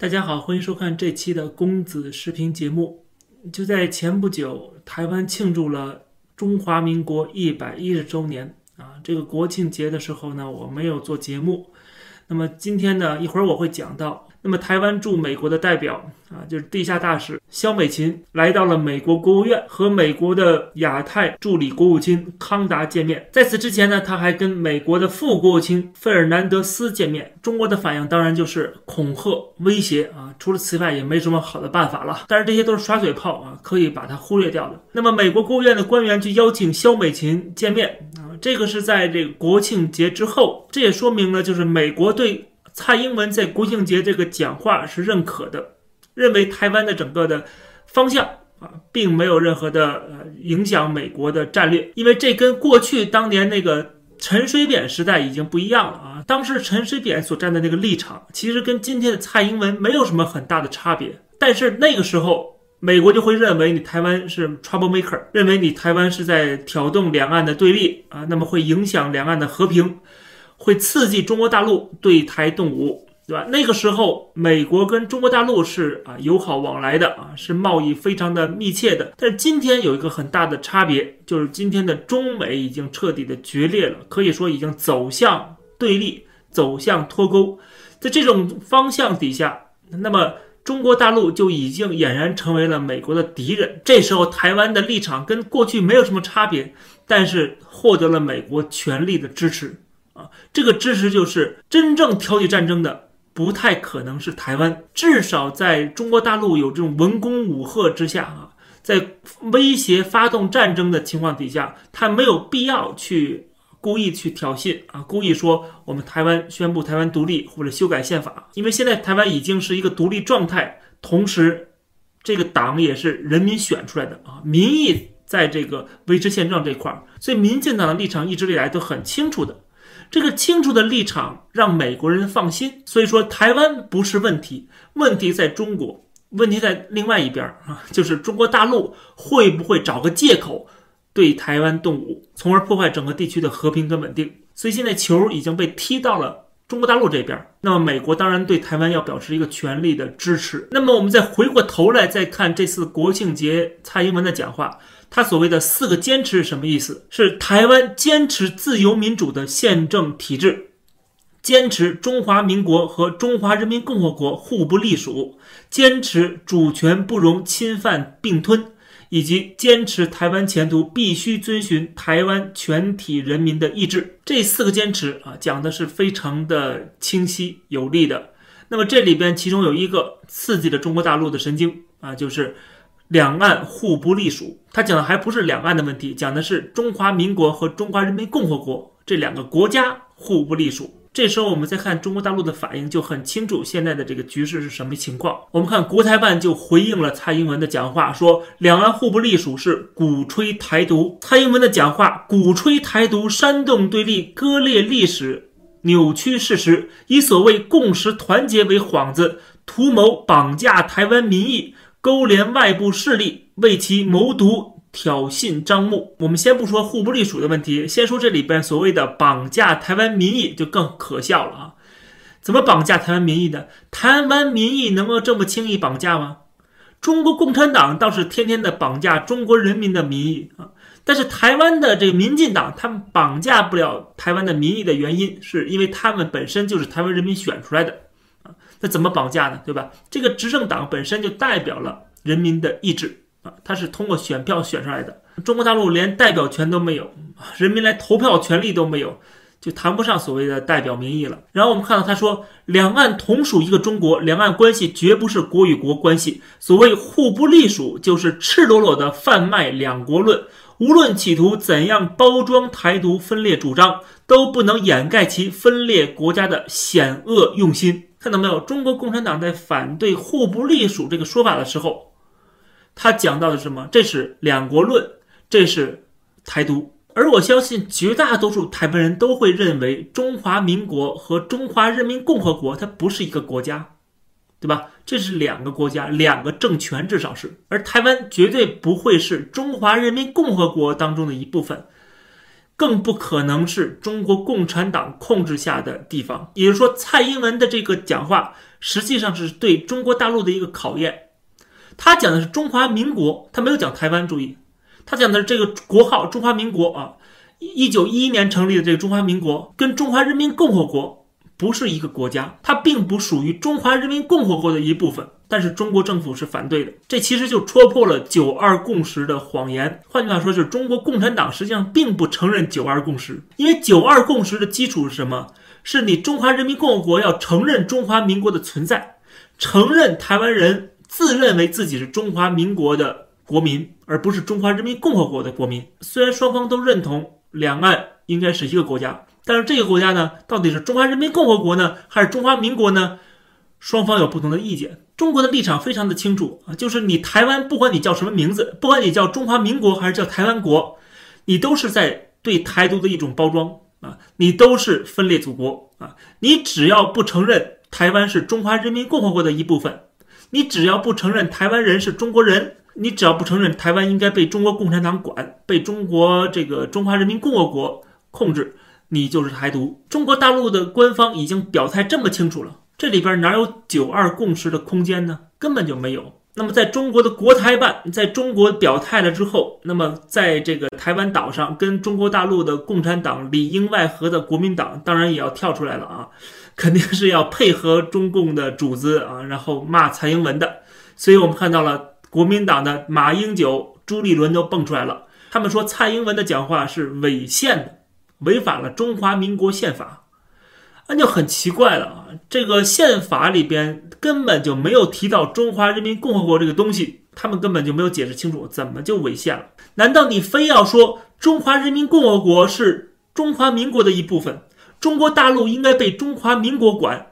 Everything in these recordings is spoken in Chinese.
大家好，欢迎收看这期的公子视频节目。就在前不久，台湾庆祝了中华民国一百一十周年啊，这个国庆节的时候呢，我没有做节目。那么今天呢，一会儿我会讲到。那么，台湾驻美国的代表啊，就是地下大使肖美琴，来到了美国国务院，和美国的亚太助理国务卿康达见面。在此之前呢，他还跟美国的副国务卿费尔南德斯见面。中国的反应当然就是恐吓、威胁啊，除了此外也没什么好的办法了。但是这些都是耍嘴炮啊，可以把它忽略掉的。那么，美国国务院的官员去邀请肖美琴见面啊，这个是在这个国庆节之后，这也说明了就是美国对。蔡英文在国庆节这个讲话是认可的，认为台湾的整个的方向啊，并没有任何的呃影响美国的战略，因为这跟过去当年那个陈水扁时代已经不一样了啊。当时陈水扁所站的那个立场，其实跟今天的蔡英文没有什么很大的差别，但是那个时候美国就会认为你台湾是 trouble maker，认为你台湾是在挑动两岸的对立啊，那么会影响两岸的和平。会刺激中国大陆对台动武，对吧？那个时候，美国跟中国大陆是啊友好往来的啊，是贸易非常的密切的。但是今天有一个很大的差别，就是今天的中美已经彻底的决裂了，可以说已经走向对立，走向脱钩。在这种方向底下，那么中国大陆就已经俨然成为了美国的敌人。这时候，台湾的立场跟过去没有什么差别，但是获得了美国全力的支持。啊，这个支持就是真正挑起战争的，不太可能是台湾。至少在中国大陆有这种文攻武赫之下啊，在威胁发动战争的情况底下，他没有必要去故意去挑衅啊，故意说我们台湾宣布台湾独立或者修改宪法，因为现在台湾已经是一个独立状态，同时这个党也是人民选出来的啊，民意在这个维持现状这块儿，所以民进党的立场一直以来都很清楚的。这个清楚的立场让美国人放心，所以说台湾不是问题，问题在中国，问题在另外一边啊，就是中国大陆会不会找个借口对台湾动武，从而破坏整个地区的和平跟稳定。所以现在球已经被踢到了中国大陆这边，那么美国当然对台湾要表示一个全力的支持。那么我们再回过头来再看这次国庆节蔡英文的讲话。他所谓的四个坚持是什么意思？是台湾坚持自由民主的宪政体制，坚持中华民国和中华人民共和国互不隶属，坚持主权不容侵犯并吞，以及坚持台湾前途必须遵循台湾全体人民的意志。这四个坚持啊，讲的是非常的清晰有力的。那么这里边其中有一个刺激了中国大陆的神经啊，就是。两岸互不隶属，他讲的还不是两岸的问题，讲的是中华民国和中华人民共和国这两个国家互不隶属。这时候我们再看中国大陆的反应就很清楚，现在的这个局势是什么情况？我们看国台办就回应了蔡英文的讲话，说两岸互不隶属是鼓吹台独。蔡英文的讲话鼓吹台独，煽动对立，割裂历史，扭曲事实，以所谓共识团结为幌子，图谋绑架台湾民意。勾连外部势力，为其谋独、挑衅张目。我们先不说互不隶属的问题，先说这里边所谓的绑架台湾民意，就更可笑了啊！怎么绑架台湾民意的？台湾民意能够这么轻易绑架吗？中国共产党倒是天天的绑架中国人民的民意啊，但是台湾的这个民进党，他们绑架不了台湾的民意的原因，是因为他们本身就是台湾人民选出来的。那怎么绑架呢？对吧？这个执政党本身就代表了人民的意志啊，它是通过选票选出来的。中国大陆连代表权都没有，人民连投票权利都没有，就谈不上所谓的代表民意了。然后我们看到他说，两岸同属一个中国，两岸关系绝不是国与国关系。所谓互不隶属，就是赤裸裸的贩卖两国论。无论企图怎样包装台独分裂主张，都不能掩盖其分裂国家的险恶用心。看到没有？中国共产党在反对互不隶属这个说法的时候，他讲到的是什么？这是两国论，这是台独。而我相信绝大多数台湾人都会认为，中华民国和中华人民共和国它不是一个国家，对吧？这是两个国家，两个政权，至少是。而台湾绝对不会是中华人民共和国当中的一部分。更不可能是中国共产党控制下的地方。也就是说，蔡英文的这个讲话实际上是对中国大陆的一个考验。他讲的是中华民国，他没有讲台湾。注意，他讲的是这个国号中华民国啊，一九一一年成立的这个中华民国，跟中华人民共和国不是一个国家，它并不属于中华人民共和国的一部分。但是中国政府是反对的，这其实就戳破了“九二共识”的谎言。换句话说，就是中国共产党实际上并不承认“九二共识”，因为“九二共识”的基础是什么？是你中华人民共和国要承认中华民国的存在，承认台湾人自认为自己是中华民国的国民，而不是中华人民共和国的国民。虽然双方都认同两岸应该是一个国家，但是这个国家呢，到底是中华人民共和国呢，还是中华民国呢？双方有不同的意见。中国的立场非常的清楚啊，就是你台湾，不管你叫什么名字，不管你叫中华民国还是叫台湾国，你都是在对台独的一种包装啊，你都是分裂祖国啊，你只要不承认台湾是中华人民共和国的一部分，你只要不承认台湾人是中国人，你只要不承认台湾应该被中国共产党管，被中国这个中华人民共和国控制，你就是台独。中国大陆的官方已经表态这么清楚了。这里边哪有九二共识的空间呢？根本就没有。那么，在中国的国台办在中国表态了之后，那么在这个台湾岛上，跟中国大陆的共产党里应外合的国民党，当然也要跳出来了啊，肯定是要配合中共的主子啊，然后骂蔡英文的。所以我们看到了国民党的马英九、朱立伦都蹦出来了，他们说蔡英文的讲话是违宪的，违反了中华民国宪法。那就很奇怪了啊！这个宪法里边根本就没有提到中华人民共和国这个东西，他们根本就没有解释清楚，怎么就违宪了？难道你非要说中华人民共和国是中华民国的一部分，中国大陆应该被中华民国管？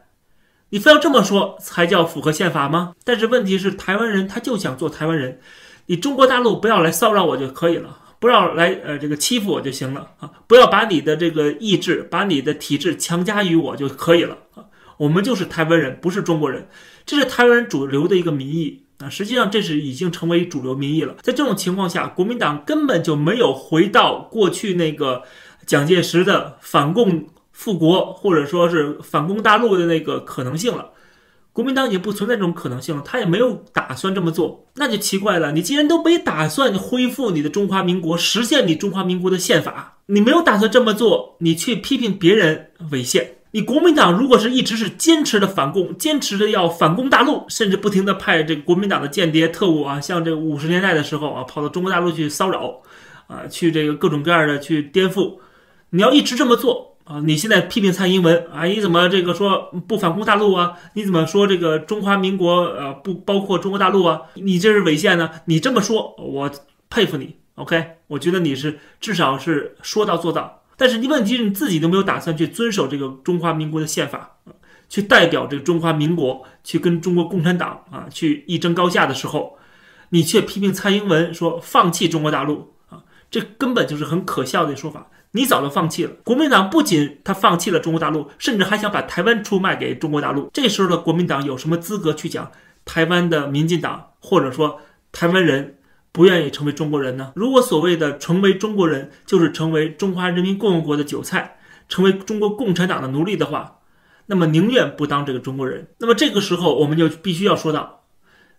你非要这么说才叫符合宪法吗？但是问题是，台湾人他就想做台湾人，你中国大陆不要来骚扰我就可以了。不要来呃这个欺负我就行了啊！不要把你的这个意志、把你的体制强加于我就可以了啊！我们就是台湾人，不是中国人，这是台湾人主流的一个民意啊！实际上这是已经成为主流民意了。在这种情况下，国民党根本就没有回到过去那个蒋介石的反共复国，或者说是反攻大陆的那个可能性了。国民党已经不存在这种可能性了，他也没有打算这么做，那就奇怪了。你既然都没打算恢复你的中华民国，实现你中华民国的宪法，你没有打算这么做，你去批评别人违宪。你国民党如果是一直是坚持的反共，坚持的要反攻大陆，甚至不停的派这个国民党的间谍特务啊，像这个五十年代的时候啊，跑到中国大陆去骚扰，啊，去这个各种各样的去颠覆，你要一直这么做。啊，你现在批评蔡英文啊？你怎么这个说不反攻大陆啊？你怎么说这个中华民国呃不包括中国大陆啊？你这是违宪呢？你这么说，我佩服你。OK，我觉得你是至少是说到做到。但是你问题是你自己都没有打算去遵守这个中华民国的宪法，去代表这个中华民国去跟中国共产党啊去一争高下的时候，你却批评蔡英文说放弃中国大陆，这根本就是很可笑的说法。你早就放弃了。国民党不仅他放弃了中国大陆，甚至还想把台湾出卖给中国大陆。这时候的国民党有什么资格去讲台湾的民进党，或者说台湾人不愿意成为中国人呢？如果所谓的成为中国人就是成为中华人民共和国的韭菜，成为中国共产党的奴隶的话，那么宁愿不当这个中国人。那么这个时候我们就必须要说到，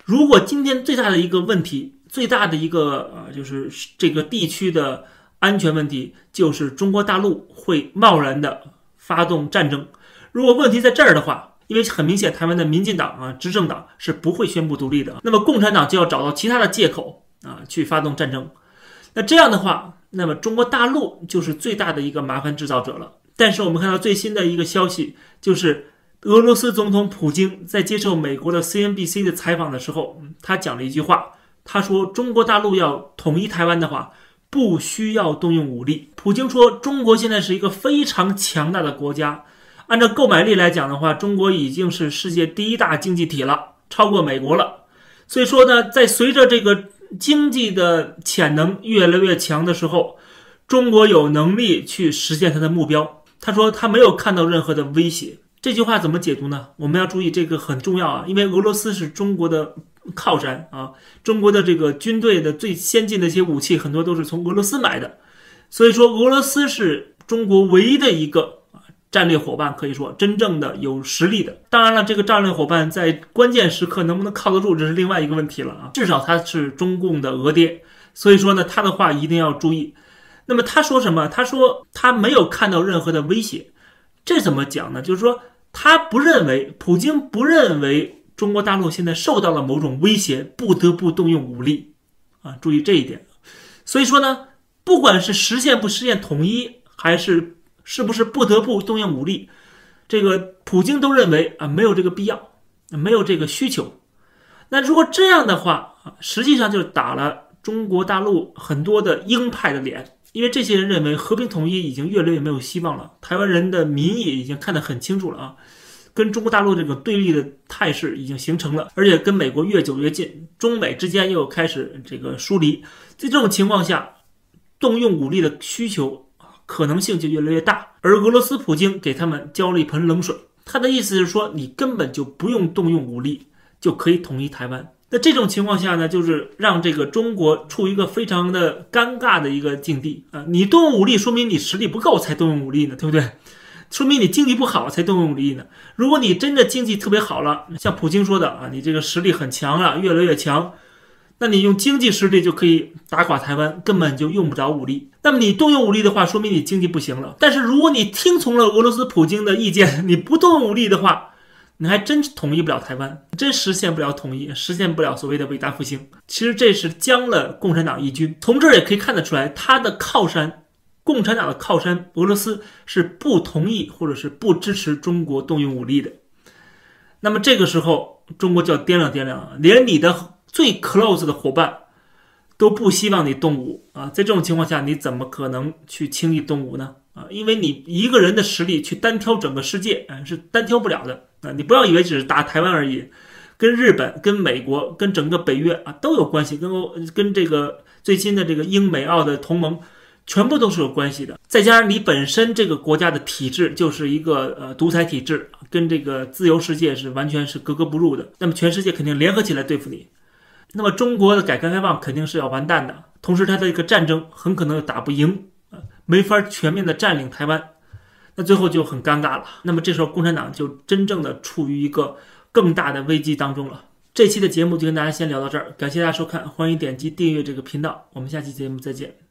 如果今天最大的一个问题，最大的一个呃，就是这个地区的。安全问题就是中国大陆会贸然的发动战争。如果问题在这儿的话，因为很明显，台湾的民进党啊，执政党是不会宣布独立的。那么共产党就要找到其他的借口啊，去发动战争。那这样的话，那么中国大陆就是最大的一个麻烦制造者了。但是我们看到最新的一个消息，就是俄罗斯总统普京在接受美国的 CNBC 的采访的时候，他讲了一句话，他说：“中国大陆要统一台湾的话。”不需要动用武力。普京说：“中国现在是一个非常强大的国家，按照购买力来讲的话，中国已经是世界第一大经济体了，超过美国了。所以说呢，在随着这个经济的潜能越来越强的时候，中国有能力去实现它的目标。”他说：“他没有看到任何的威胁。”这句话怎么解读呢？我们要注意这个很重要啊，因为俄罗斯是中国的。靠山啊！中国的这个军队的最先进的一些武器，很多都是从俄罗斯买的，所以说，俄罗斯是中国唯一的一个啊战略伙伴，可以说真正的有实力的。当然了，这个战略伙伴在关键时刻能不能靠得住，这是另外一个问题了啊。至少他是中共的额爹，所以说呢，他的话一定要注意。那么他说什么？他说他没有看到任何的威胁，这怎么讲呢？就是说他不认为，普京不认为中国大陆现在受到了某种威胁，不得不动用武力啊！注意这一点。所以说呢，不管是实现不实现统一，还是是不是不得不动用武力，这个普京都认为啊没有这个必要，没有这个需求。那如果这样的话啊，实际上就打了中国大陆很多的鹰派的脸。因为这些人认为和平统一已经越来越没有希望了，台湾人的民意已经看得很清楚了啊，跟中国大陆这个对立的态势已经形成了，而且跟美国越走越近，中美之间又开始这个疏离，在这种情况下，动用武力的需求可能性就越来越大。而俄罗斯普京给他们浇了一盆冷水，他的意思是说，你根本就不用动用武力就可以统一台湾。那这种情况下呢，就是让这个中国处于一个非常的尴尬的一个境地啊！你动用武力，说明你实力不够才动用武力呢，对不对？说明你经济不好才动用武力呢。如果你真的经济特别好了，像普京说的啊，你这个实力很强啊，越来越强，那你用经济实力就可以打垮台湾，根本就用不着武力。那么你动用武力的话，说明你经济不行了。但是如果你听从了俄罗斯普京的意见，你不动用武力的话，你还真统一不了台湾，真实现不了统一，实现不了所谓的伟大复兴。其实这是将了共产党一军。从这儿也可以看得出来，他的靠山，共产党的靠山俄罗斯是不同意或者是不支持中国动用武力的。那么这个时候，中国就要掂量掂量了，连你的最 close 的伙伴都不希望你动武啊！在这种情况下，你怎么可能去轻易动武呢？啊，因为你一个人的实力去单挑整个世界，嗯，是单挑不了的啊！你不要以为只是打台湾而已，跟日本、跟美国、跟整个北约啊都有关系，跟欧、跟这个最新的这个英美澳的同盟，全部都是有关系的。再加上你本身这个国家的体制就是一个呃独裁体制，跟这个自由世界是完全是格格不入的。那么全世界肯定联合起来对付你，那么中国的改革开放肯定是要完蛋的，同时它的一个战争很可能又打不赢。没法全面的占领台湾，那最后就很尴尬了。那么这时候共产党就真正的处于一个更大的危机当中了。这期的节目就跟大家先聊到这儿，感谢大家收看，欢迎点击订阅这个频道，我们下期节目再见。